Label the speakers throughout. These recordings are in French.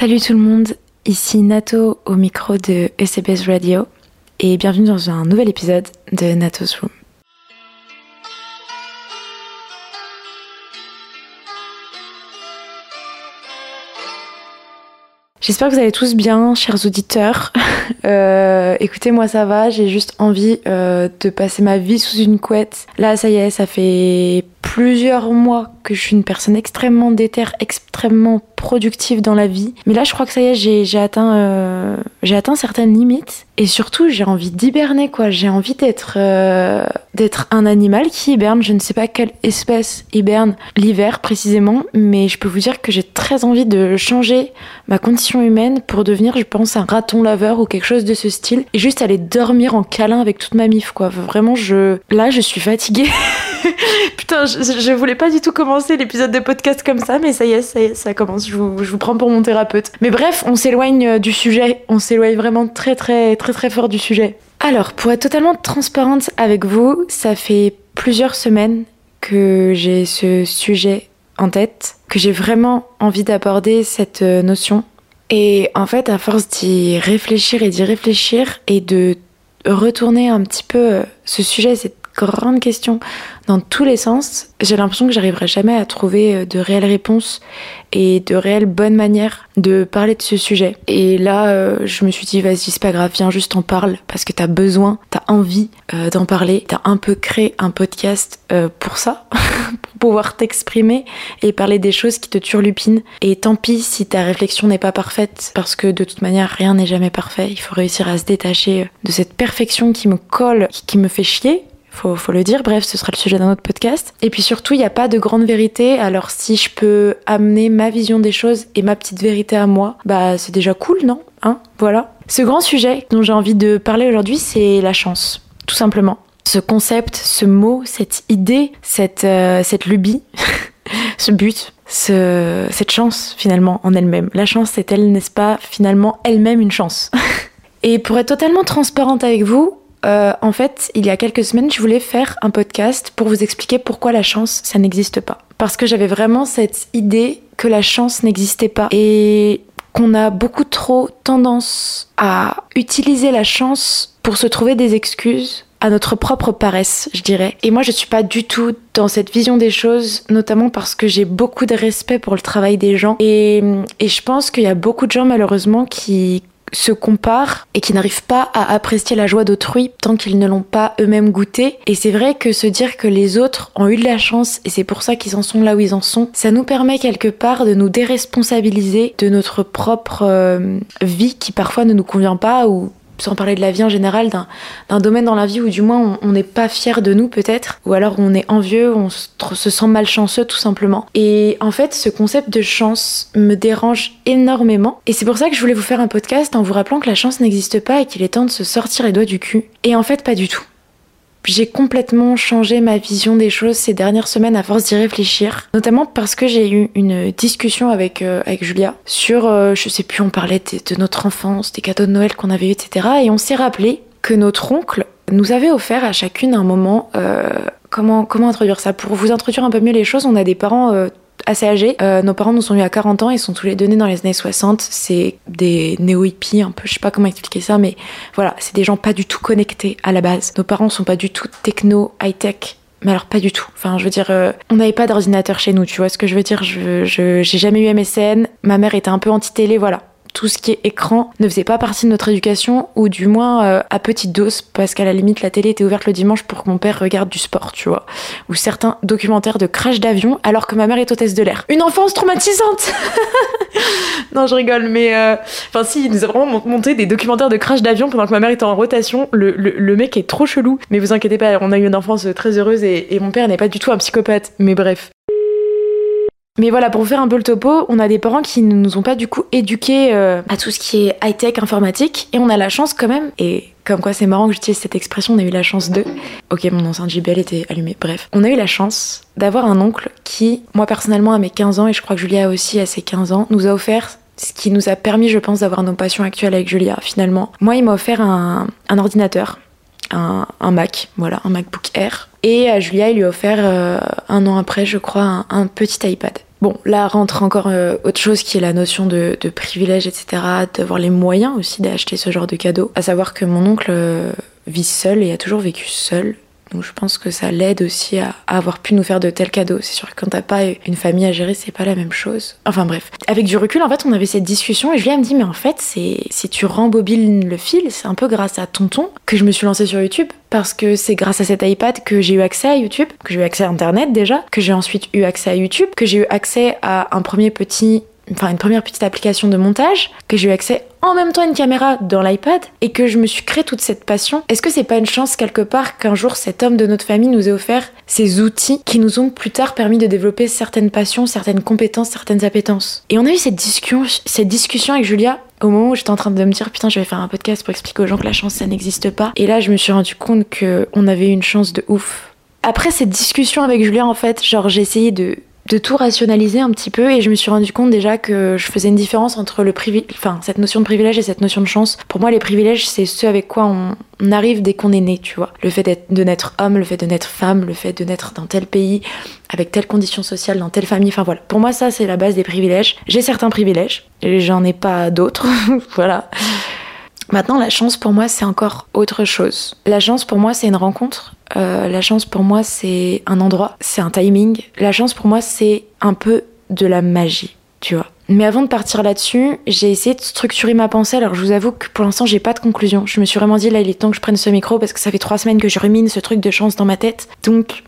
Speaker 1: Salut tout le monde, ici Nato au micro de ECBS Radio et bienvenue dans un nouvel épisode de Nato's Room. J'espère que vous allez tous bien, chers auditeurs. Euh, écoutez, moi ça va, j'ai juste envie euh, de passer ma vie sous une couette. Là, ça y est, ça fait plusieurs mois que je suis une personne extrêmement déterre, extrêmement productive dans la vie. Mais là, je crois que ça y est, j'ai atteint, euh, j'ai atteint certaines limites. Et surtout, j'ai envie d'hiberner, quoi. J'ai envie d'être, euh, d'être un animal qui hiberne. Je ne sais pas quelle espèce hiberne l'hiver précisément, mais je peux vous dire que j'ai très envie de changer ma condition humaine pour devenir, je pense, un raton laveur ou quelque chose de ce style. Et juste aller dormir en câlin avec toute ma mif, quoi. Vraiment, je, là, je suis fatiguée. Putain, je, je, voulais pas du tout commencer l'épisode de podcast comme ça, mais ça y est, ça, commence. Je vous, je vous, prends pour mon thérapeute. Mais bref, on s'éloigne euh, du sujet. On s'éloigne vraiment très, très, très, très fort du sujet. Alors, pour être totalement transparente avec vous, ça fait plusieurs semaines que j'ai ce sujet en tête, que j'ai vraiment envie d'aborder cette euh, notion. Et en fait, à force d'y réfléchir et d'y réfléchir et de retourner un petit peu euh, ce sujet, cette grande question dans tous les sens. J'ai l'impression que j'arriverai jamais à trouver euh, de réelles réponses et de réelles bonnes manières de parler de ce sujet. Et là, euh, je me suis dit, vas-y, c'est pas grave, viens juste en parle parce que t'as besoin, t'as envie euh, d'en parler. T'as un peu créé un podcast pour ça, pour pouvoir t'exprimer et parler des choses qui te turlupinent. Et tant pis si ta réflexion n'est pas parfaite parce que de toute manière, rien n'est jamais parfait. Il faut réussir à se détacher de cette perfection qui me colle, qui me fait chier faut, faut le dire. Bref, ce sera le sujet d'un autre podcast. Et puis surtout, il n'y a pas de grande vérité. Alors si je peux amener ma vision des choses et ma petite vérité à moi, bah c'est déjà cool, non? Hein? Voilà. Ce grand sujet dont j'ai envie de parler aujourd'hui, c'est la chance, tout simplement. Ce concept, ce mot, cette idée, cette, euh, cette lubie, ce but, ce, cette chance finalement en elle-même. La chance, c'est elle, n'est-ce pas, finalement elle-même une chance? Et pour être totalement transparente avec vous, euh, en fait, il y a quelques semaines, je voulais faire un podcast pour vous expliquer pourquoi la chance, ça n'existe pas. Parce que j'avais vraiment cette idée que la chance n'existait pas et qu'on a beaucoup trop tendance à utiliser la chance pour se trouver des excuses à notre propre paresse, je dirais. Et moi, je suis pas du tout dans cette vision des choses, notamment parce que j'ai beaucoup de respect pour le travail des gens. Et je pense qu'il y a beaucoup de gens, malheureusement, qui se comparent et qui n'arrivent pas à apprécier la joie d'autrui tant qu'ils ne l'ont pas eux-mêmes goûté. Et c'est vrai que se dire que les autres ont eu de la chance et c'est pour ça qu'ils en sont là où ils en sont, ça nous permet quelque part de nous déresponsabiliser de notre propre euh, vie qui parfois ne nous convient pas ou sans parler de la vie en général, d'un domaine dans la vie où du moins on n'est pas fier de nous peut-être, ou alors on est envieux, on se, sent malchanceux tout simplement. Et en fait, ce concept de chance me dérange énormément. Et c'est pour ça que je voulais vous faire un podcast en vous rappelant que la chance n'existe pas et qu'il est temps de se sortir les doigts du cul. Et en fait, pas du tout. J'ai complètement changé ma vision des choses ces dernières semaines à force d'y réfléchir, notamment parce que j'ai eu une discussion avec, euh, Julia sur, euh, je sais plus, on parlait de, notre enfance, des cadeaux de Noël qu'on avait eu, etc. Et on s'est rappelé que notre oncle nous avait offert à chacune un moment, euh, comment, comment introduire ça? Pour vous introduire un peu mieux les choses, on a des parents assez âgés. Euh, nos parents nous sont eu à 40 ans, ils sont tous les deux nés dans les années 60. C'est des néo-hippies, un peu, je sais pas comment expliquer ça, mais voilà, c'est des gens pas du tout connectés à la base. Nos parents sont pas du tout techno, high-tech. Mais alors pas du tout. Enfin, je veux dire, euh, on n'avait pas d'ordinateur chez nous, tu vois ce que je veux dire. Je, j'ai jamais eu MSN. Ma mère était un peu anti-télé, voilà tout ce qui est écran ne faisait pas partie de notre éducation, ou du moins euh, à petite dose, parce qu'à la limite la télé était ouverte le dimanche pour que mon père regarde du sport, tu vois, ou certains documentaires de crash d'avion alors que ma mère est hôtesse de l'air. Une enfance traumatisante Non, je rigole, mais euh, enfin si, nous a vraiment monté des documentaires de crash d'avion pendant que ma mère était en rotation. Le, le, mec est trop chelou, mais vous inquiétez pas, on a eu une enfance très heureuse et mon père n'est pas du tout un psychopathe. Mais bref. Mais voilà, pour faire un peu le topo, on a des parents qui ne nous ont pas du coup éduqués euh, à tout ce qui est high-tech informatique, et on a la chance quand même, et comme quoi c'est marrant que j'utilise cette expression, on a eu la chance de... Ok, mon enceinte JBL était allumée, bref. On a eu la chance d'avoir un oncle qui, moi personnellement à mes 15 ans, et je crois que Julia aussi à ses 15 ans, nous a offert ce qui nous a permis, je pense, d'avoir nos passions actuelles avec Julia, finalement. Moi, il m'a offert un, ordinateur, un, Mac, voilà, un MacBook Air. Et à Julia, il lui a offert, euh, un an après, je crois, un petit iPad. Bon, là rentre encore euh, autre chose qui est la notion de, de privilège, etc., d'avoir les moyens aussi d'acheter ce genre de cadeaux. À savoir que mon oncle euh, vit seul et a toujours vécu seul. Donc je pense que ça l'aide aussi à, avoir pu nous faire de tels cadeaux. C'est sûr que quand t'as pas une famille à gérer, c'est pas la même chose. Enfin bref. Avec du recul, en fait, on avait cette discussion et Julia me dit, mais en fait, c'est si tu rembobines le fil, c'est un peu grâce à Tonton que je me suis lancée sur YouTube. Parce que c'est grâce à cet iPad que j'ai eu accès à YouTube, que j'ai eu accès à Internet déjà, que j'ai ensuite eu accès à YouTube, que j'ai eu accès à un premier petit enfin une première petite application de montage, que j'ai eu accès en même temps à une caméra dans l'iPad et que je me suis créé toute cette passion. Est-ce que c'est pas une chance quelque part qu'un jour cet homme de notre famille nous ait offert ces outils qui nous ont plus tard permis de développer certaines passions, certaines compétences, certaines appétences? Et on a eu cette discussion, cette discussion avec Julia au moment où j'étais en train de me dire putain je vais faire un podcast pour expliquer aux gens que la chance ça n'existe pas. Et là je me suis rendu compte que on avait une chance de ouf. Après cette discussion avec Julia en fait genre j'ai essayé de de tout rationaliser un petit peu et je me suis rendu compte déjà que je faisais une différence entre le enfin cette notion de privilège et cette notion de chance. Pour moi, les privilèges, c'est ce avec quoi on, arrive dès qu'on est né, tu vois. Le fait de naître homme, le fait de naître femme, le fait de naître dans tel pays, avec telle condition sociale, dans telle famille, enfin voilà. Pour moi, ça, c'est la base des privilèges. J'ai certains privilèges et j'en ai pas d'autres, voilà. Maintenant, la chance pour moi, c'est encore autre chose. La chance pour moi, c'est une rencontre. Euh, la chance pour moi, c'est un endroit, c'est un timing. La chance pour moi, c'est un peu de la magie, tu vois. Mais avant de partir là-dessus, j'ai essayé de structurer ma pensée. Alors je vous avoue que pour l'instant, j'ai pas de conclusion. Je me suis vraiment dit là, il est temps que je prenne ce micro parce que ça fait trois semaines que je rumine ce truc de chance dans ma tête. Donc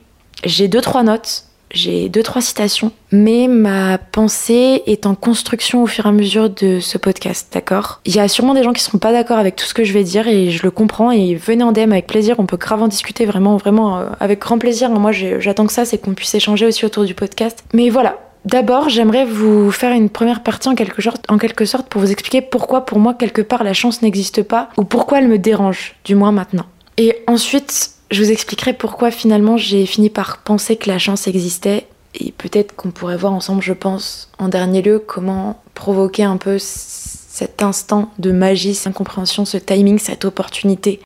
Speaker 1: j'ai deux trois notes j'ai deux, trois citations, mais ma pensée est en construction au fur et à mesure de ce podcast, d'accord? Il y a sûrement des gens qui seront pas d'accord avec tout ce que je vais dire et je le comprends et venez en DM avec plaisir, on peut grave discuter vraiment, vraiment euh, avec grand plaisir. Moi, j'attends que ça, c'est qu'on puisse échanger aussi autour du podcast. Mais voilà, D'abord, j'aimerais vous faire une première partie en quelque sorte pour vous expliquer pourquoi pour moi quelque part la chance n'existe pas ou pourquoi elle me dérange, du moins maintenant. Et ensuite, je vous expliquerai pourquoi finalement j'ai fini par penser que la chance existait et peut-être qu'on pourrait voir ensemble, je pense, en dernier lieu, comment provoquer un peu cet instant de magie, cette incompréhension, ce timing, cette opportunité.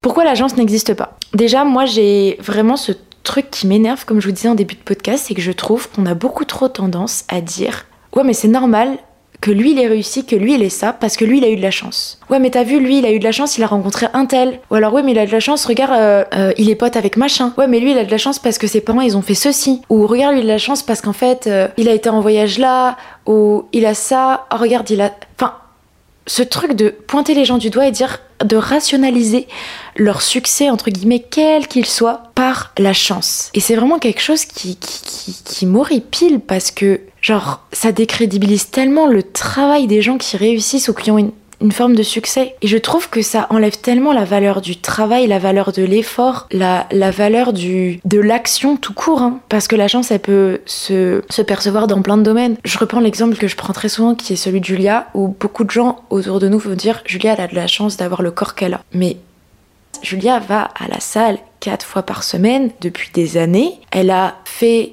Speaker 1: Pourquoi la chance n'existe pas? Déjà, moi j'ai vraiment ce truc qui m'énerve, comme je vous disais en début de podcast, c'est que je trouve qu'on a beaucoup trop tendance à dire Ouais, mais c'est normal, que lui il est réussi, que lui il est ça, parce que lui il a eu de la chance. Ouais, mais t'as vu, lui il a eu de la chance, il a rencontré un tel. Ou alors, ouais, mais il a de la chance, regarde, euh, euh, il est pote avec machin. Ouais, mais lui il a de la chance parce que ses parents ils ont fait ceci. Ou regarde, lui il a de la chance parce qu'en fait, euh, il a été en voyage là, ou il a ça. Oh, regarde, il a. Enfin, ce truc de pointer les gens du doigt et dire de rationaliser leur succès entre guillemets quel qu'il soit par la chance. Et c'est vraiment quelque chose qui qui, qui, m'horripile parce que genre ça décrédibilise tellement le travail des gens qui réussissent ou qui ont une une forme de succès. Et je trouve que ça enlève tellement la valeur du travail, la valeur de l'effort, la, la valeur du, de l'action tout court. Hein. Parce que la chance, elle peut se, se percevoir dans plein de domaines. Je reprends l'exemple que je prends très souvent, qui est celui de Julia, où beaucoup de gens autour de nous vont dire Julia, elle a de la chance d'avoir le corps qu'elle a. Mais Julia va à la salle quatre fois par semaine depuis des années. Elle a fait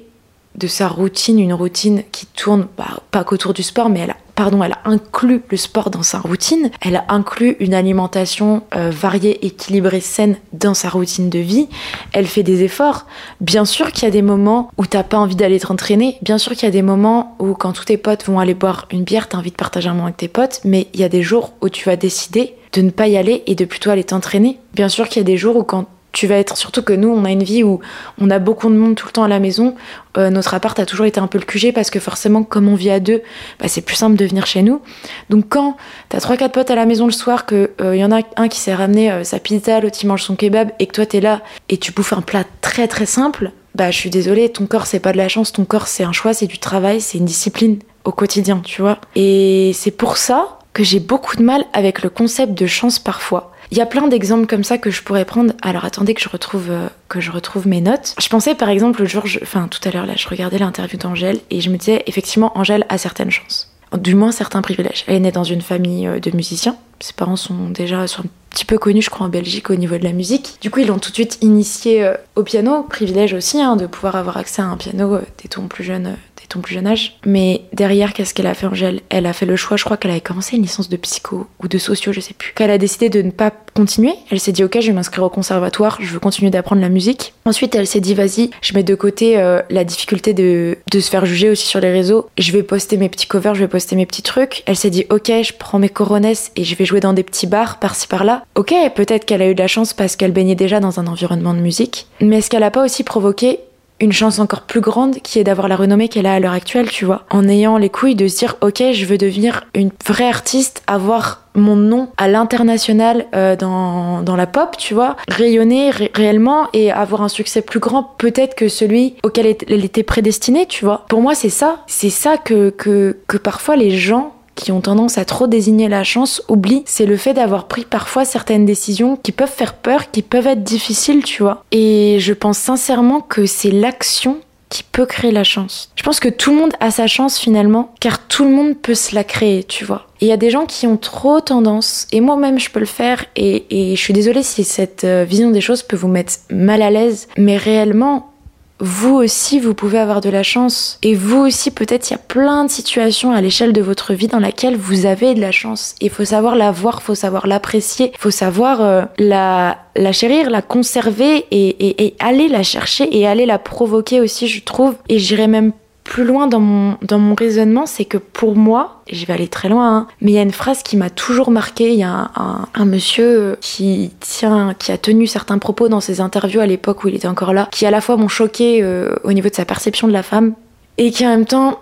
Speaker 1: de sa routine une routine qui tourne bah, pas qu'autour du sport, mais elle a pardon, elle a inclus le sport dans sa routine, elle a inclus une alimentation euh, variée, équilibrée, saine dans sa routine de vie, elle fait des efforts. Bien sûr qu'il y a des moments où t'as pas envie d'aller t'entraîner, bien sûr qu'il y a des moments où quand tous tes potes vont aller boire une bière, t'as envie de partager un moment avec tes potes, mais il y a des jours où tu vas décider de ne pas y aller et de plutôt aller t'entraîner. Bien sûr qu'il y a des jours où quand tu vas être surtout que nous on a une vie où on a beaucoup de monde tout le temps à la maison euh, notre appart a toujours été un peu le QG parce que forcément comme on vit à deux bah, c'est plus simple de venir chez nous. Donc quand t'as trois quatre potes à la maison le soir que il euh, y en a un qui s'est ramené euh, sa pizza l'autre il mange son kebab et que toi t'es là et tu bouffes un plat très très simple bah je suis désolée ton corps c'est pas de la chance ton corps c'est un choix c'est du travail c'est une discipline au quotidien tu vois. Et c'est pour ça que j'ai beaucoup de mal avec le concept de chance parfois il y a plein d'exemples comme ça que je pourrais prendre. Alors attendez que je retrouve, euh, que je retrouve mes notes. Je pensais par exemple le jour, enfin tout à l'heure là, je regardais l'interview d'Angèle et je me disais effectivement Angèle a certaines chances. Du moins certains privilèges. Elle est née dans une famille euh, de musiciens. Ses parents sont déjà un petit peu connus, je crois, en Belgique au niveau de la musique. Du coup, ils l'ont tout de suite initiée euh, au piano. Privilège aussi hein, de pouvoir avoir accès à un piano dès ton plus jeune, plus jeune âge. Mais derrière, qu'est-ce qu'elle a fait, Angèle? Elle a fait le choix, je crois qu'elle avait commencé une licence de psycho ou de sociaux, je sais plus. Qu'elle a décidé de ne pas continuer. Elle s'est dit, ok, je vais m'inscrire au conservatoire, je veux continuer d'apprendre la musique. Ensuite, elle s'est dit, vas-y, je mets de côté euh, la difficulté de, de se faire juger aussi sur les réseaux. Je vais poster mes petits covers, je vais poster mes petits trucs. Elle s'est dit, ok, je prends mes coronesses et je vais jouer dans des petits bars par-ci par-là. Ok, peut-être qu'elle a eu de la chance parce qu'elle baignait déjà dans un environnement de musique. Mais est-ce qu'elle a pas aussi provoqué une chance encore plus grande qui est d'avoir la renommée qu'elle a à l'heure actuelle, tu vois. En ayant les couilles de se dire, ok, je veux devenir une vraie artiste, avoir mon nom à l'international euh, dans, dans la pop, tu vois, rayonner réellement et avoir un succès plus grand peut-être que celui auquel elle était prédestinée, tu vois. Pour moi, c'est ça. C'est ça que, que, que parfois les gens qui ont tendance à trop désigner la chance oublient, c'est le fait d'avoir pris parfois certaines décisions qui peuvent faire peur, qui peuvent être difficiles, tu vois. Et je pense sincèrement que c'est l'action qui peut créer la chance. Je pense que tout le monde a sa chance finalement, car tout le monde peut se la créer, tu vois. Et il y a des gens qui ont trop tendance, et moi-même je peux le faire, et, et je suis désolée si cette euh, vision des choses peut vous mettre mal à l'aise, mais réellement, vous aussi, vous pouvez avoir de la chance. Et vous aussi, peut-être, il y a plein de situations à l'échelle de votre vie dans laquelle vous avez de la chance. Il faut savoir la voir, faut savoir l'apprécier, faut savoir euh, la, chérir, la conserver et, aller la chercher et aller la provoquer aussi, je trouve. Et j'irais même plus loin dans mon, raisonnement, c'est que pour moi, je vais aller très loin, hein, mais il y a une phrase qui m'a toujours marqué. Il y a un, un, monsieur qui tient, qui a tenu certains propos dans ses interviews à l'époque où il était encore là, qui à la fois m'ont choqué euh, au niveau de sa perception de la femme, et qui en même temps,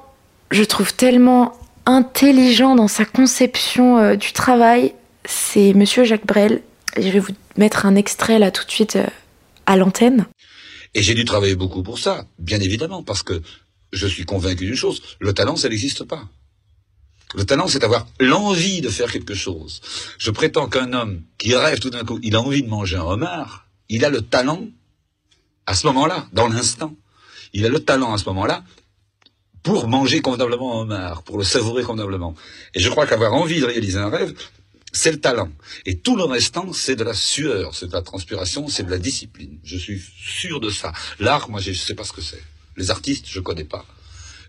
Speaker 1: je trouve tellement intelligent dans sa conception euh, du travail. C'est monsieur Jacques Brel. Je vais vous mettre un extrait là tout de suite euh, à l'antenne.
Speaker 2: Et j'ai dû travailler beaucoup pour ça, bien évidemment, parce que je suis convaincu d'une chose, le talent, ça n'existe pas. Le talent, c'est avoir l'envie de faire quelque chose. Je prétends qu'un homme qui rêve tout d'un coup, il a envie de manger un homard, il a le talent à ce moment-là, dans l'instant. Il a le talent à ce moment-là pour manger convenablement un homard, pour le savourer convenablement. Et je crois qu'avoir envie de réaliser un rêve, c'est le talent. Et tout le restant, c'est de la sueur, c'est de la transpiration, c'est de la discipline. Je suis sûr de ça. L'art, moi, je ne sais pas ce que c'est. Les artistes, je connais pas.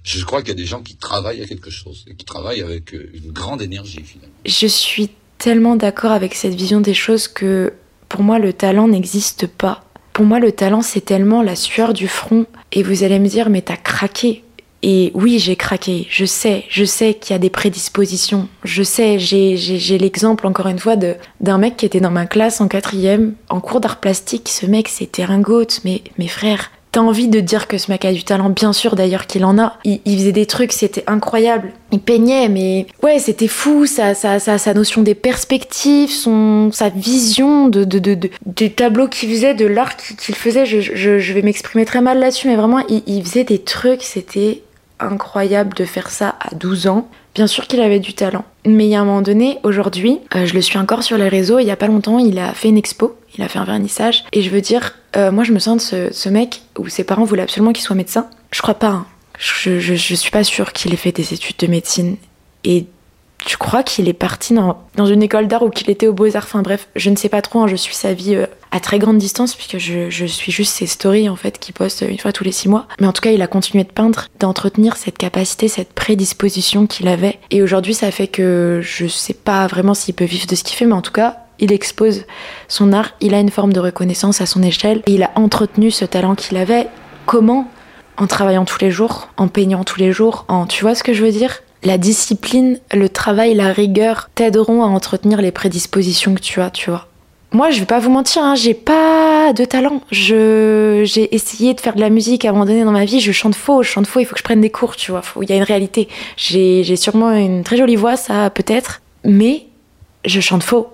Speaker 2: Je crois qu'il y a des gens qui travaillent à quelque chose et qui travaillent avec euh, une grande énergie finalement.
Speaker 1: Je suis tellement d'accord avec cette vision des choses que pour moi le talent n'existe pas. Pour moi le talent c'est tellement la sueur du front et vous allez me dire mais t'as craqué. Et oui, j'ai craqué. Je sais, je sais qu'il y a des prédispositions. Je sais, j'ai l'exemple encore une fois d'un mec qui était dans ma classe en quatrième, en cours d'art plastique. Ce mec, c'était Ringote. Mais mes frères, T'as envie de dire que ce mec a du talent, bien sûr d'ailleurs qu'il en a. Il, faisait des trucs, c'était incroyable. Il peignait, mais ouais, c'était fou, sa, sa, sa, notion des perspectives, son, sa vision de, de, de, des tableaux qu'il faisait, de l'art qu'il faisait. Je, je, je vais m'exprimer très mal là-dessus, mais vraiment, il, il faisait des trucs, c'était incroyable de faire ça à 12 ans. Bien sûr qu'il avait du talent. Mais il y a un moment donné, aujourd'hui, euh, je le suis encore sur les réseaux, il y a pas longtemps, il a fait une expo, il a fait un vernissage, et je veux dire, euh, moi je me sens de ce, mec où ses parents voulaient absolument qu'il soit médecin. Je crois pas, hein. je, je, suis pas sûre qu'il ait fait des études de médecine. Et je crois qu'il est parti dans, une école d'art ou qu'il était au Beaux-Arts? Enfin bref, je ne sais pas trop, hein, je suis sa vie euh, à très grande distance puisque je, suis juste ses stories en fait qu'il poste une fois tous les six mois. Mais en tout cas, il a continué de peindre, d'entretenir cette capacité, cette prédisposition qu'il avait. Et aujourd'hui, ça fait que je sais pas vraiment s'il peut vivre de ce qu'il fait, mais en tout cas, il expose son art, il a une forme de reconnaissance à son échelle et il a entretenu ce talent qu'il avait. Comment? En travaillant tous les jours, en peignant tous les jours, en... Tu vois ce que je veux dire? La discipline, le travail, la rigueur t'aideront à entretenir les prédispositions que tu as, tu vois. Moi, je vais pas vous mentir, hein, j'ai pas de talent. Je, j'ai essayé de faire de la musique à un moment donné dans ma vie. Je chante faux, je chante faux. Il faut que je prenne des cours, tu vois. Il y a une réalité. J'ai, j'ai sûrement une très jolie voix, ça peut-être, mais je chante faux.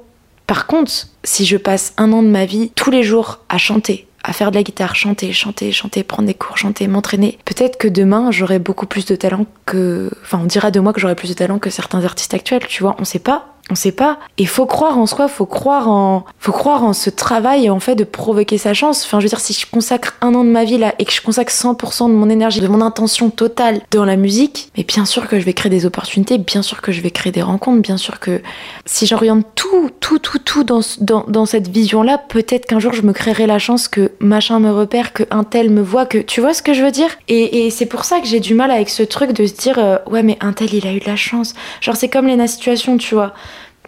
Speaker 1: Par contre, si je passe un an de ma vie tous les jours à chanter, à faire de la guitare, chanter, chanter, chanter, prendre des cours, chanter, m'entraîner. Peut-être que demain j'aurai beaucoup plus de talent que. Enfin, on dira de moi que j'aurai plus de talent que certains artistes actuels, tu vois, on sait pas. On sait pas. Et faut croire en soi, faut croire en, faut croire en ce travail en fait de provoquer sa chance. Enfin, je veux dire, si je consacre un an de ma vie là et que je consacre 100% de mon énergie, de mon intention totale dans la musique, mais bien sûr que je vais créer des opportunités, bien sûr que je vais créer des rencontres, bien sûr que si j'oriente tout, tout, tout, tout dans, cette vision-là, peut-être qu'un jour je me créerai la chance que machin me repère, que un tel me voit, que tu vois ce que je veux dire? Et, c'est pour ça que j'ai du mal avec ce truc de se dire, euh, ouais, mais un tel il a eu de la chance. Genre, c'est comme Lena Situation, tu vois.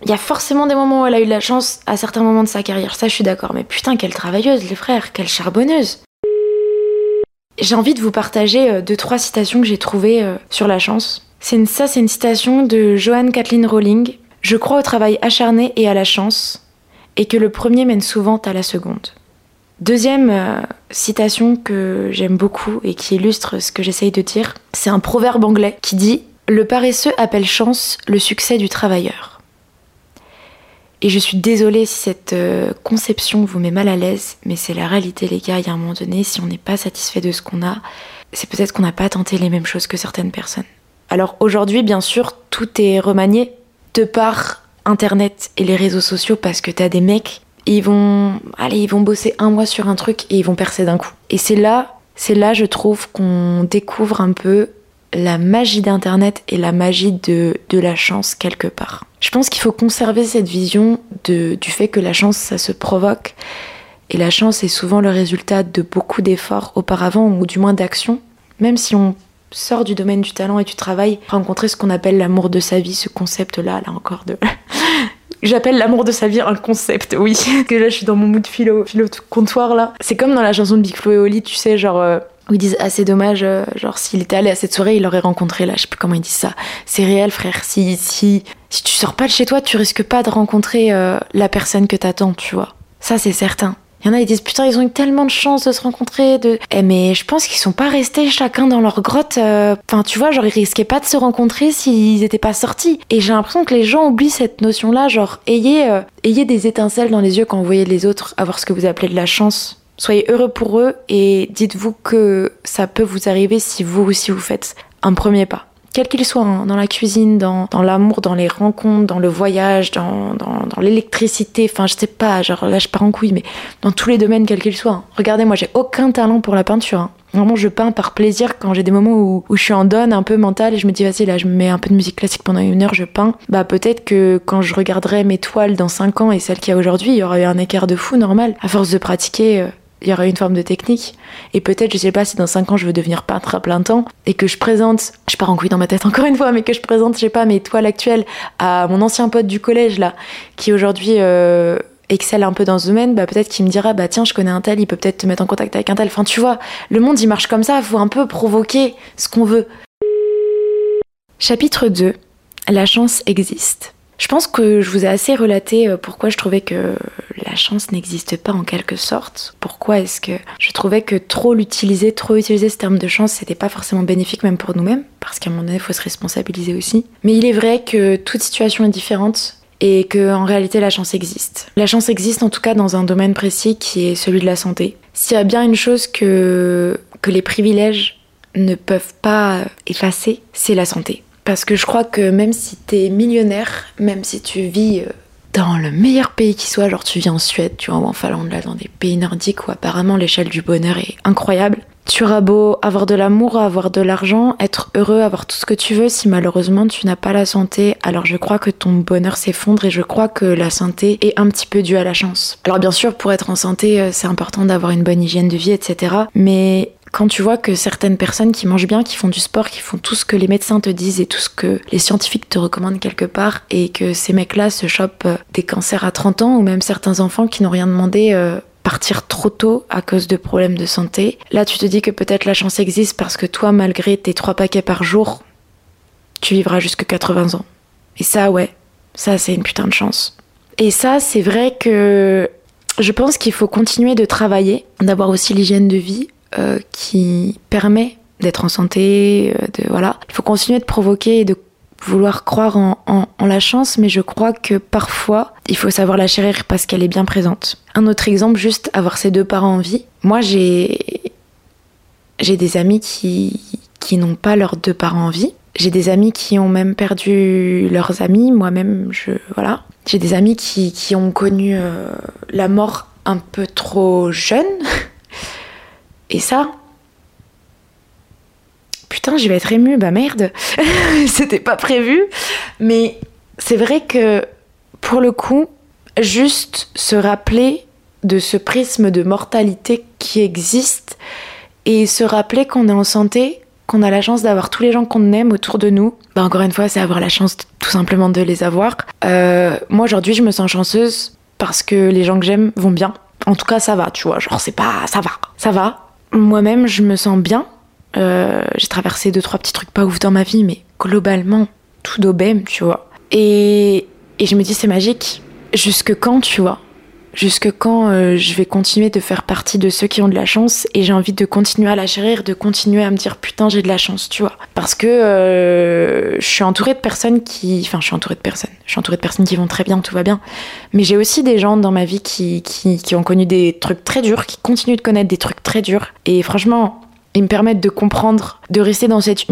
Speaker 1: Il y a forcément des moments où elle a eu de la chance à certains moments de sa carrière, ça je suis d'accord. Mais putain, quelle travailleuse, les frères, quelle charbonneuse. J'ai envie de vous partager euh, deux, trois citations que j'ai trouvées euh, sur la chance. Ça, c'est une citation de Joanne Kathleen Rowling. Je crois au travail acharné et à la chance, et que le premier mène souvent à la seconde. Deuxième euh, citation que j'aime beaucoup et qui illustre ce que j'essaye de dire, c'est un proverbe anglais qui dit Le paresseux appelle chance le succès du travailleur. Et je suis désolée si cette euh, conception vous met mal à l'aise, mais c'est la réalité, les gars. Il y a un moment donné, si on n'est pas satisfait de ce qu'on a, c'est peut-être qu'on n'a pas tenté les mêmes choses que certaines personnes. Alors aujourd'hui, bien sûr, tout est remanié de par Internet et les réseaux sociaux parce que t'as des mecs, ils vont, allez, ils vont bosser un mois sur un truc et ils vont percer d'un coup. Et c'est là, c'est là, je trouve, qu'on découvre un peu la magie d'Internet et la magie de, de la chance quelque part. Je pense qu'il faut conserver cette vision de, du fait que la chance, ça se provoque. Et la chance est souvent le résultat de beaucoup d'efforts auparavant, ou du moins d'actions. Même si on sort du domaine du talent et du travail, rencontrer ce qu'on appelle l'amour de sa vie, ce concept-là, là encore de... J'appelle l'amour de sa vie un concept, oui. que là, je suis dans mon mood philo, philo comptoir, là. C'est comme dans la chanson de Big Flo et Oli, tu sais, genre... Euh, où ils disent ah c'est dommage euh, genre s'il était allé à cette soirée il l'aurait rencontré là je sais plus comment ils disent ça c'est réel frère si si si tu sors pas de chez toi tu risques pas de rencontrer euh, la personne que t'attends tu vois ça c'est certain il y en a, ils disent putain, ils ont eu tellement de chance de se rencontrer. De... Eh, mais je pense qu'ils sont pas restés chacun dans leur grotte. euh, Enfin, tu vois, genre, ils risquaient pas de se rencontrer s'ils étaient pas sortis. Et j'ai l'impression que les gens oublient cette notion-là. Genre, ayez, euh, ayez des étincelles dans les yeux quand vous voyez les autres avoir ce que vous appelez de la chance. Soyez heureux pour eux et dites-vous que ça peut vous arriver si vous aussi vous faites un premier pas quel qu'il soit, hein, dans la cuisine, dans, l'amour, dans les rencontres, dans le voyage, dans, dans, l'électricité, enfin je sais pas, genre là je pars en couille, mais dans tous les domaines, quel qu'il soit. hein. Regardez, moi j'ai aucun talent pour la peinture. hein. Vraiment, je peins par plaisir quand j'ai des moments où, où je suis en donne un peu mentale et je me dis, vas-y, là, je me mets un peu de musique classique pendant une heure, je peins. Bah, peut-être que quand je regarderai mes toiles dans 5 ans et celles qu'il y a aujourd'hui, il y aura eu un écart de fou normal. À force de pratiquer, euh, il y aura une forme de technique. Et peut-être, je sais pas si dans 5 ans je veux devenir peintre à plein temps et que je présente, je pars en couille dans ma tête encore une fois, mais que je présente, je sais pas, mes toiles actuelles à mon ancien pote du collège là, qui aujourd'hui euh, excelle un peu dans ce domaine, bah peut-être qu'il me dira, bah tiens, je connais un tel, il peut peut-être te mettre en contact avec un tel. Enfin, tu vois, le monde il marche comme ça, faut un peu provoquer ce qu'on veut. Chapitre 2. La chance existe. Je pense que je vous ai assez relaté euh, pourquoi je trouvais que la chance n'existe pas en quelque sorte. Pourquoi est-ce que je trouvais que trop l'utiliser, trop utiliser ce terme de chance, c'était pas forcément bénéfique même pour nous-mêmes, parce qu'à un moment donné, il faut se responsabiliser aussi. Mais il est vrai que toute situation est différente et que en réalité la chance existe. La chance existe en tout cas dans un domaine précis qui est celui de la santé. S'il y a bien une chose que que les privilèges ne peuvent pas effacer, c'est la santé. Parce que je crois que même si t'es millionnaire, même si tu vis euh, dans le meilleur pays qui soit, genre tu vis en Suède, tu vois, ou en Finlande, là, dans des pays nordiques où apparemment l'échelle du bonheur est incroyable, tu auras beau avoir de l'amour, avoir de l'argent, être heureux, avoir tout ce que tu veux, si malheureusement tu n'as pas la santé, alors je crois que ton bonheur s'effondre et je crois que la santé est un petit peu due à la chance. Alors bien sûr, pour être en santé, euh, c'est important d'avoir une bonne hygiène de vie, etc. Mais quand tu vois que certaines personnes qui mangent bien, qui font du sport, qui font tout ce que les médecins te disent et tout ce que les scientifiques te recommandent quelque part, et que ces mecs-là se chopent euh, des cancers à 30 ans, ou même certains enfants qui n'ont rien demandé euh, partir trop tôt à cause de problèmes de santé, là tu te dis que peut-être la chance existe parce que toi, malgré tes trois paquets par jour, tu vivras jusque 80 ans. Et ça, ouais, ça c'est une putain de chance. Et ça, c'est vrai que je pense qu'il faut continuer de travailler, d'avoir aussi l'hygiène de vie euh, qui permet d'être en santé, euh, de voilà. Il faut continuer de provoquer et de vouloir croire en, la chance, mais je crois que parfois, il faut savoir la chérir parce qu'elle est bien présente. Un autre exemple, juste avoir ses deux parents en vie. Moi, j'ai j'ai des amis qui qui n'ont pas leurs deux parents en vie. J'ai des amis qui ont même perdu leurs amis. Moi-même, je voilà. J'ai des amis qui, qui ont connu euh, la mort un peu trop jeune. Et ça, putain, je vais être émue, bah merde, c'était pas prévu. Mais c'est vrai que pour le coup, juste se rappeler de ce prisme de mortalité qui existe et se rappeler qu'on est en santé, qu'on a la chance d'avoir tous les gens qu'on aime autour de nous. Bah encore une fois, c'est avoir la chance tout simplement de les avoir. Euh, moi aujourd'hui, je me sens chanceuse parce que les gens que j'aime vont bien. En tout cas, ça va, tu vois. Genre, c'est pas, ça va, ça va. Moi-même, je me sens bien. Euh, j'ai traversé deux trois petits trucs pas ouf dans ma vie, mais globalement, tout d'aubaine, tu vois. Et, et je me dis, c'est magique. Jusque quand, tu vois? Jusque quand euh, je vais continuer de faire partie de ceux qui ont de la chance et j'ai envie de continuer à la chérir, de continuer à me dire putain j'ai de la chance, tu vois. Parce que euh, je suis entourée de personnes qui... Enfin je suis entourée de personnes. Je suis entourée de personnes qui vont très bien, tout va bien. Mais j'ai aussi des gens dans ma vie qui, qui, qui ont connu des trucs très durs, qui continuent de connaître des trucs très durs. Et franchement, ils me permettent de comprendre, de rester dans cette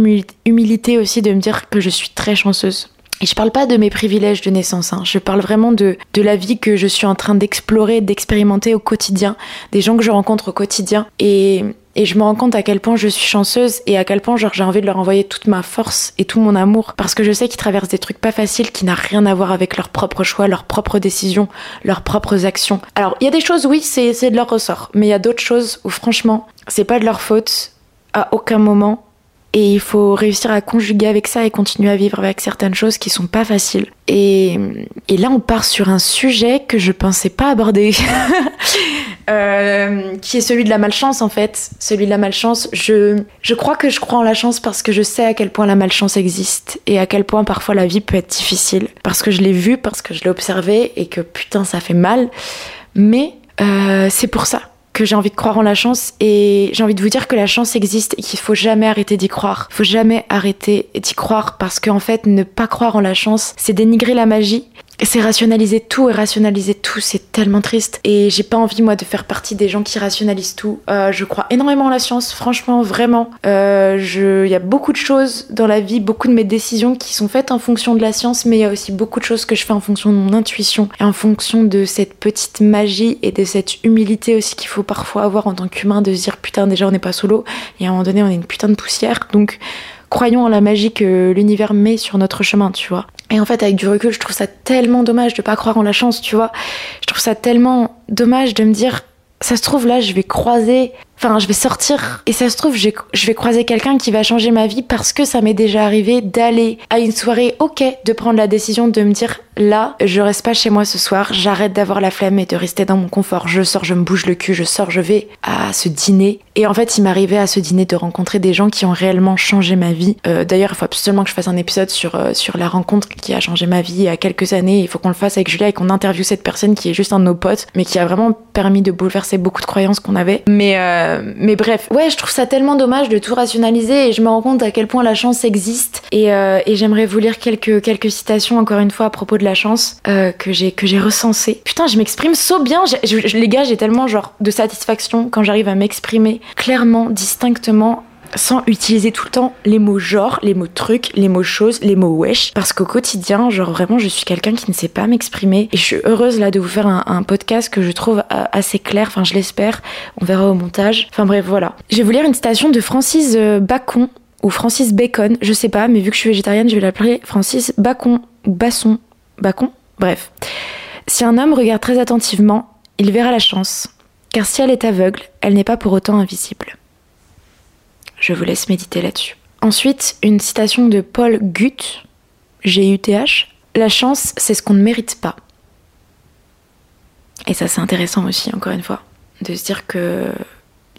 Speaker 1: humilité aussi, de me dire que je suis très chanceuse. Et je parle pas de mes privilèges de naissance, hein. je parle vraiment de, de la vie que je suis en train d'explorer, d'expérimenter au quotidien, des gens que je rencontre au quotidien. Et, et je me rends compte à quel point je suis chanceuse et à quel point j'ai envie de leur envoyer toute ma force et tout mon amour parce que je sais qu'ils traversent des trucs pas faciles qui n'ont rien à voir avec leurs propres choix, leurs propres décisions, leurs propres actions. Alors il y a des choses oui c'est de leur ressort, mais il y a d'autres choses où franchement c'est pas de leur faute à aucun moment et il faut réussir à conjuguer avec ça et continuer à vivre avec certaines choses qui sont pas faciles. Et, là, on part sur un sujet que je pensais pas aborder, euh, qui est celui de la malchance en fait. Celui de la malchance. Je, je crois que je crois en la chance parce que je sais à quel point la malchance existe et à quel point parfois la vie peut être difficile. Parce que je l'ai vu, parce que je l'ai observé et que putain, ça fait mal. Mais euh, c'est pour ça j'ai envie de croire en la chance et j'ai envie de vous dire que la chance existe et qu'il faut jamais arrêter d'y croire. Faut jamais arrêter d'y croire parce qu'en fait, ne pas croire en la chance, c'est dénigrer la magie c'est rationaliser tout et rationaliser tout, c'est tellement triste. Et j'ai pas envie, moi, de faire partie des gens qui rationalisent tout. Euh, je crois énormément en la science, franchement, vraiment. Euh, il y a beaucoup de choses dans la vie, beaucoup de mes décisions qui sont faites en fonction de la science, mais il y a aussi beaucoup de choses que je fais en fonction de mon intuition et en fonction de cette petite magie et de cette humilité aussi qu'il faut parfois avoir en tant qu'humain de se dire putain, déjà on n'est pas solo et à un moment donné on est une putain de poussière. Donc croyons en la magie que l'univers met sur notre chemin, tu vois. Et en fait, avec du recul, je trouve ça tellement dommage de pas croire en la chance, tu vois. Je trouve ça tellement dommage de me dire, ça se trouve là, je vais croiser Enfin, je vais sortir et ça se trouve, je vais croiser quelqu'un qui va changer ma vie parce que ça m'est déjà arrivé d'aller à une soirée, ok, de prendre la décision de me dire là, je reste pas chez moi ce soir, j'arrête d'avoir la flemme et de rester dans mon confort. Je sors, je me bouge le cul, je sors, je vais à ce dîner. Et en fait, il m'arrivait à ce dîner de rencontrer des gens qui ont réellement changé ma vie. Euh, D'ailleurs, il faut absolument que je fasse un épisode sur, euh, sur la rencontre qui a changé ma vie il y a quelques années. Il faut qu'on le fasse avec Julia et qu'on interviewe cette personne qui est juste un de nos potes, mais qui a vraiment permis de bouleverser beaucoup de croyances qu'on avait. Mais euh, euh, mais bref, ouais, je trouve ça tellement dommage de tout rationaliser et je me rends compte à quel point la chance existe. Et, euh, j'aimerais vous lire quelques, quelques citations encore une fois à propos de la chance euh, que j'ai que j'ai recensées. Putain, je m'exprime so bien. les gars, j'ai tellement genre de satisfaction quand j'arrive à m'exprimer clairement, distinctement sans utiliser tout le temps les mots genre, les mots truc, les mots chose, les mots wesh. Parce qu'au quotidien, genre vraiment, je suis quelqu'un qui ne sait pas m'exprimer. Et je suis heureuse là de vous faire un, podcast que je trouve euh, assez clair. Enfin, je l'espère. On verra au montage. Enfin bref, voilà. Je vais vous lire une citation de Francis euh, Bacon ou Francis Bacon, je sais pas, mais vu que je suis végétarienne, je vais l'appeler Francis Bacon ou Basson. Bacon? Bref. Si un homme regarde très attentivement, il verra la chance. Car si elle est aveugle, elle n'est pas pour autant invisible. Je vous laisse méditer là-dessus. Ensuite, une citation de Paul Guth, G-U-T-H. La chance, c'est ce qu'on ne mérite pas. Et ça, c'est intéressant aussi, encore une fois, de se dire que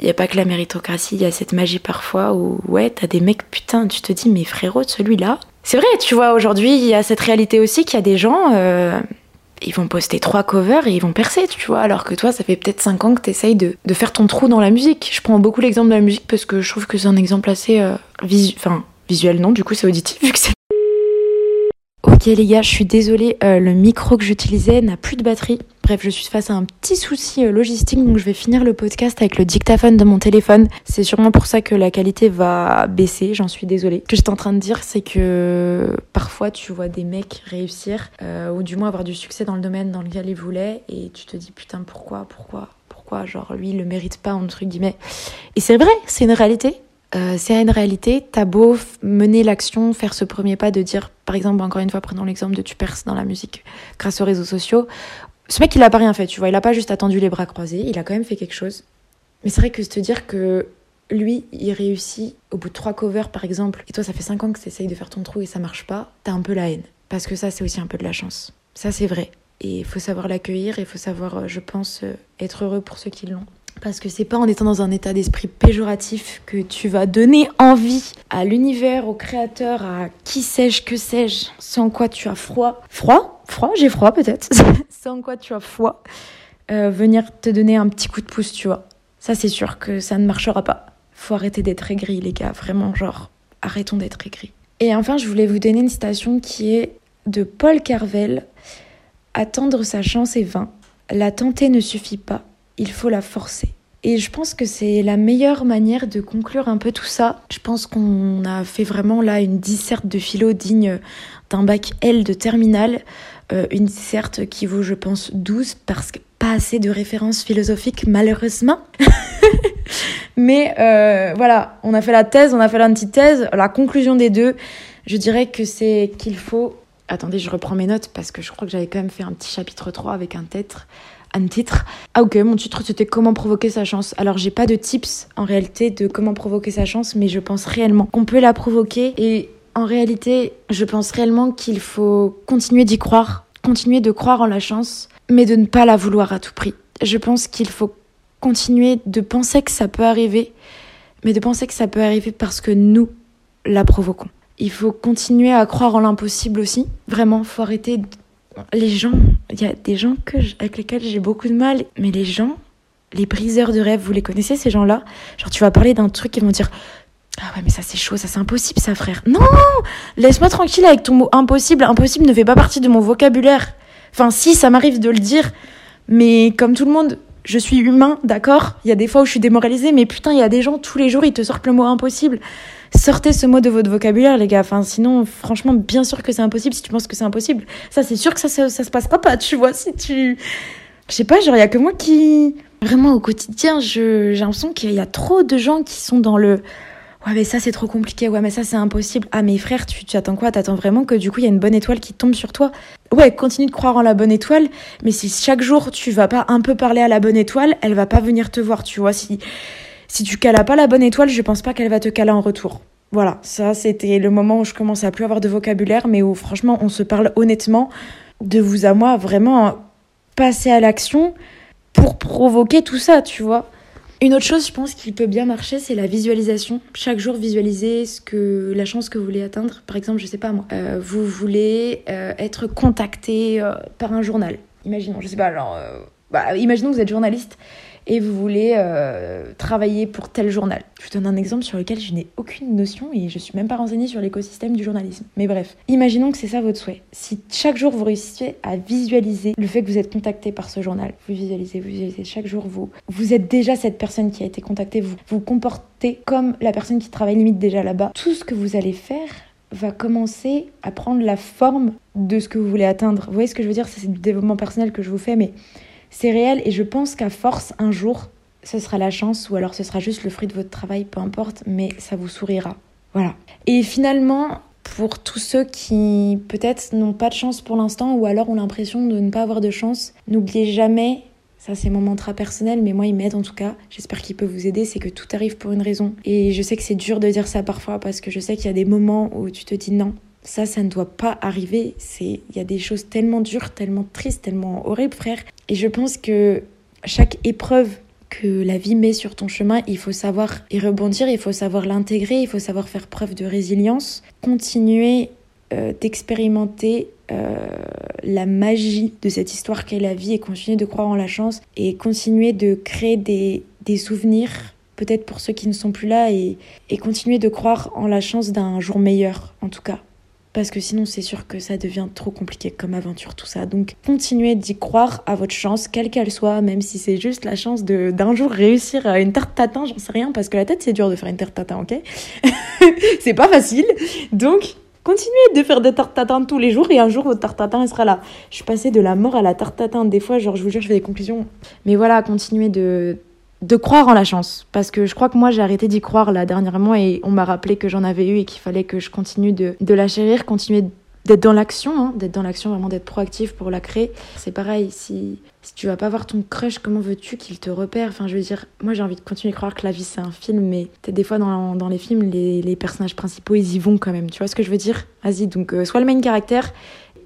Speaker 1: il n'y a pas que la méritocratie, il y a cette magie parfois où, ouais, t'as des mecs, putain, tu te dis, mais frérot, celui-là. C'est vrai, tu vois, aujourd'hui, il y a cette réalité aussi qu'il y a des gens, euh, ils vont poster trois covers et ils vont percer, tu vois. Alors que toi, ça fait peut-être cinq ans que t'essayes de, de faire ton trou dans la musique. Je prends beaucoup l'exemple de la musique parce que je trouve que c'est un exemple assez euh, enfin, visuel, non, du coup c'est auditif vu que c'est. Ok les gars, je suis désolée, euh, le micro que j'utilisais n'a plus de batterie. Bref, je suis face à un petit souci euh, logistique, donc je vais finir le podcast avec le dictaphone de mon téléphone. C'est sûrement pour ça que la qualité va baisser, j'en suis désolée. Ce que j'étais en train de dire, c'est que parfois tu vois des mecs réussir, euh, ou du moins avoir du succès dans le domaine dans lequel ils voulaient, et tu te dis putain pourquoi, pourquoi, pourquoi, genre lui il le mérite pas, entre guillemets. Et c'est vrai, c'est une réalité. Euh, c'est une réalité, t'as beau mener l'action, faire ce premier pas de dire, par exemple, encore une fois, prenons l'exemple de tu perces dans la musique grâce aux réseaux sociaux. Ce mec, il a pas rien fait, tu vois, il a pas juste attendu les bras croisés, il a quand même fait quelque chose. Mais c'est vrai que se te dire que lui, il réussit au bout de trois covers, par exemple, et toi, ça fait cinq ans que tu essayes de faire ton trou et ça marche pas, t'as un peu la haine. Parce que ça, c'est aussi un peu de la chance. Ça, c'est vrai. Et il faut savoir l'accueillir, et il faut savoir, euh, je pense, euh, être heureux pour ceux qui l'ont. Parce que c'est pas en étant dans un état d'esprit péjoratif que tu vas donner envie à l'univers, au créateur, à qui sais-je, que sais-je, sans quoi tu as froid. Froid Froid J'ai froid peut-être. sans quoi tu as froid. Euh, venir te donner un petit coup de pouce, tu vois. Ça, c'est sûr que ça ne marchera pas. Faut arrêter d'être aigri, les gars. Vraiment, genre, arrêtons d'être aigri. Et enfin, je voulais vous donner une citation qui est de Paul Carvel. Attendre sa chance est vain. La tenter ne suffit pas il faut la forcer. Et je pense que c'est la meilleure manière de conclure un peu tout ça. Je pense qu'on a fait vraiment là une disserte de philo digne d'un bac L de terminale. Euh, une disserte qui vaut, je pense, 12 parce que pas assez de références philosophiques, malheureusement. Mais euh, voilà, on a fait la thèse, on a fait l'antithèse. La conclusion des deux, je dirais que c'est qu'il faut. Attendez, je reprends mes notes parce que je crois que j'avais quand même fait un petit chapitre 3 avec un titre un titre. Ah ok, mon titre c'était comment provoquer sa chance. Alors j'ai pas de tips en réalité de comment provoquer sa chance, mais je pense réellement qu'on peut la provoquer et en réalité je pense réellement qu'il faut continuer d'y croire, continuer de croire en la chance, mais de ne pas la vouloir à tout prix. Je pense qu'il faut continuer de penser que ça peut arriver, mais de penser que ça peut arriver parce que nous la provoquons. Il faut continuer à croire en l'impossible aussi. Vraiment, faut arrêter les gens, il y a des gens que avec lesquels j'ai beaucoup de mal, mais les gens, les briseurs de rêves, vous les connaissez ces gens-là? Genre tu vas parler d'un truc, ils vont dire ah ouais mais ça c'est chaud, ça c'est impossible ça frère. Non, laisse-moi tranquille avec ton mot impossible. Impossible ne fait pas partie de mon vocabulaire. Enfin si, ça m'arrive de le dire, mais comme tout le monde, je suis humain, d'accord? Il y a des fois où je suis démoralisée, mais putain, il y a des gens tous les jours, ils te sortent le mot impossible sortez ce mot de votre vocabulaire, les gars. Sinon, franchement, bien sûr que c'est impossible. Si tu penses que c'est impossible, ça, c'est sûr que ça, ça, se passera pas, tu vois. Si tu. Je sais pas, genre, il y a que moi qui. Vraiment, au quotidien, j'ai l'impression qu'il y a trop de gens qui sont dans le. Ouais, mais ça, c'est trop compliqué. Ouais, mais ça, c'est impossible. Ah, mais frère, tu, tu attends quoi? T'attends vraiment que du coup, il y a une bonne étoile qui tombe sur toi? Ouais, continue de croire en la bonne étoile, mais si chaque jour, tu vas pas un peu parler à la bonne étoile, elle va pas venir te voir, tu vois. Si si tu calas pas la bonne étoile, je pense pas qu'elle va te caler en retour. Voilà, ça c'était le moment où je commençais à plus avoir de vocabulaire, mais où franchement on se parle honnêtement de vous à moi, vraiment passer à l'action pour provoquer tout ça, tu vois. Une autre chose, je pense, qui peut bien marcher, c'est la visualisation. Chaque jour, visualiser ce que la chance que vous voulez atteindre. Par exemple, je sais pas moi, euh, vous voulez euh, être contacté euh, par un journal. Imaginons, je sais pas, alors, bah, imaginons que vous êtes journaliste et vous voulez euh, travailler pour tel journal. Je vous donne un exemple sur lequel je n'ai aucune notion et je suis même pas renseignée sur l'écosystème du journalisme. Mais bref, imaginons que c'est ça votre souhait. Si chaque jour vous réussissez à visualiser le fait que vous êtes contacté par ce journal, vous visualisez, vous visualisez chaque jour, vous, vous êtes déjà cette personne qui a été contactée, vous vous comportez comme la personne qui travaille limite déjà là-bas. Tout ce que vous allez faire va commencer à prendre la forme de ce que vous voulez atteindre. Vous voyez ce que je veux dire? C'est du développement personnel que je vous fais, mais c'est réel et je pense qu'à force, un jour, ce sera la chance ou alors ce sera juste le fruit de votre travail, peu importe, mais ça vous sourira. Voilà. Et finalement, pour tous ceux qui peut-être n'ont pas de chance pour l'instant ou alors ont l'impression de ne pas avoir de chance, n'oubliez jamais, ça c'est mon mantra personnel, mais moi il m'aide en tout cas, j'espère qu'il peut vous aider, c'est que tout arrive pour une raison. Et je sais que c'est dur de dire ça parfois parce que je sais qu'il y a des moments où tu te dis non, ça, ça ne doit pas arriver. C'est, il y a des choses tellement dures, tellement tristes, tellement horribles, frère. Et je pense que chaque épreuve que la vie met sur ton chemin, il faut savoir y rebondir, il faut savoir l'intégrer, il faut savoir faire preuve de résilience, continuer euh, d'expérimenter euh, la magie de cette histoire qu'est la vie et continuer de croire en la chance et continuer de créer des, des souvenirs peut-être pour ceux qui ne sont plus là et, et continuer de croire en la chance d'un jour meilleur en tout cas. Parce que sinon c'est sûr que ça devient trop compliqué comme aventure tout ça. Donc continuez d'y croire à votre chance, quelle qu'elle soit, même si c'est juste la chance de d'un jour réussir à une tarte tatin, j'en sais rien, parce que la tête c'est dur de faire une tarte tatin, ok? C'est pas facile. Donc continuez de faire des tartes tatin tous les jours et un jour votre tarte tatin elle sera là. Je suis passée de la mort à la tarte tatin des fois, genre je vous jure je fais des conclusions. Mais voilà, continuez de de croire en la chance. Parce que je crois que moi, j'ai arrêté d'y croire là dernièrement et on m'a rappelé que j'en avais eu et qu'il fallait que je continue de, de la chérir, continuer d'être dans l'action, hein, d'être dans l'action, vraiment d'être proactif pour la créer. C'est pareil, si, si tu vas pas voir ton crush, comment veux-tu qu'il te repère? Enfin, je veux dire, moi j'ai envie de continuer à croire que la vie c'est un film, mais peut-être des fois dans, dans les films, les, les, personnages principaux ils y vont quand même. Tu vois ce que je veux dire? Vas-y, donc euh, sois le main caractère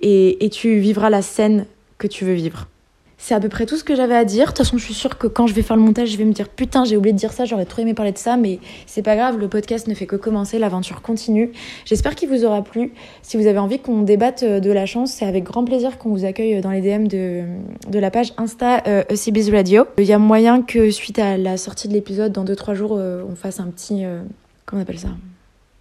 Speaker 1: et, et tu vivras la scène que tu veux vivre. C'est à peu près tout ce que j'avais à dire. De toute façon, je suis sûre que quand je vais faire le montage, je vais me dire putain, j'ai oublié de dire ça, j'aurais trop aimé parler de ça, mais c'est pas grave, le podcast ne fait que commencer, l'aventure continue. J'espère qu'il vous aura plu. Si vous avez envie qu'on débatte euh, de la chance, c'est avec grand plaisir qu'on vous accueille dans les DM de, de la page Insta euh, Radio. Il y a moyen que suite à la sortie de l'épisode, dans 2-3 jours, euh, on fasse un petit. Euh, comment on appelle ça?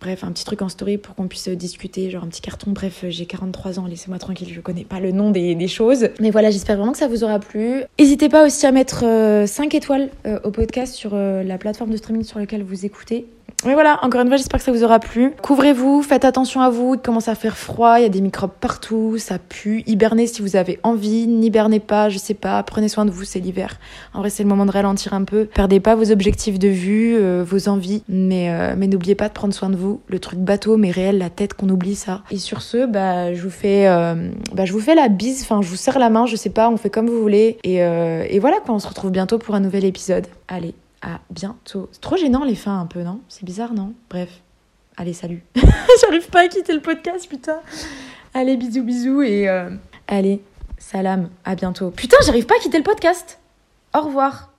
Speaker 1: Bref, un petit truc en story pour qu'on puisse discuter, genre un petit carton. Bref, j'ai 43 ans, laissez-moi tranquille, je connais pas le nom des, des choses. Mais voilà, j'espère vraiment que ça vous aura plu. N'hésitez pas aussi à mettre 5 euh, étoiles euh, au podcast sur euh, la plateforme de streaming sur laquelle vous écoutez. Mais voilà, encore une fois, j'espère que ça vous aura plu. Couvrez-vous, faites attention à vous, il commence à faire froid, il y a des microbes partout, ça pue. Hibernez si vous avez envie, n'hibernez pas, je sais pas, prenez soin de vous, c'est l'hiver. En vrai, c'est le moment de ralentir un peu. Perdez pas vos objectifs de vue, euh, vos envies, mais, euh, mais n'oubliez pas de prendre soin de vous. Le truc bateau, mais réel, la tête qu'on oublie ça. Et sur ce, bah, je vous fais, euh, bah, je vous fais la bise, enfin, je vous serre la main, je sais pas, on fait comme vous voulez. Et, et voilà, quoi, on se retrouve bientôt pour un nouvel épisode. Allez, à bientôt. C'est trop gênant les fins un peu, non? C'est bizarre, non? Bref. Allez, salut. J'arrive pas à quitter le podcast, putain. Allez, bisous, bisous et... Euh... Allez, salam, à bientôt. Putain, j'arrive pas à quitter le podcast. Au revoir.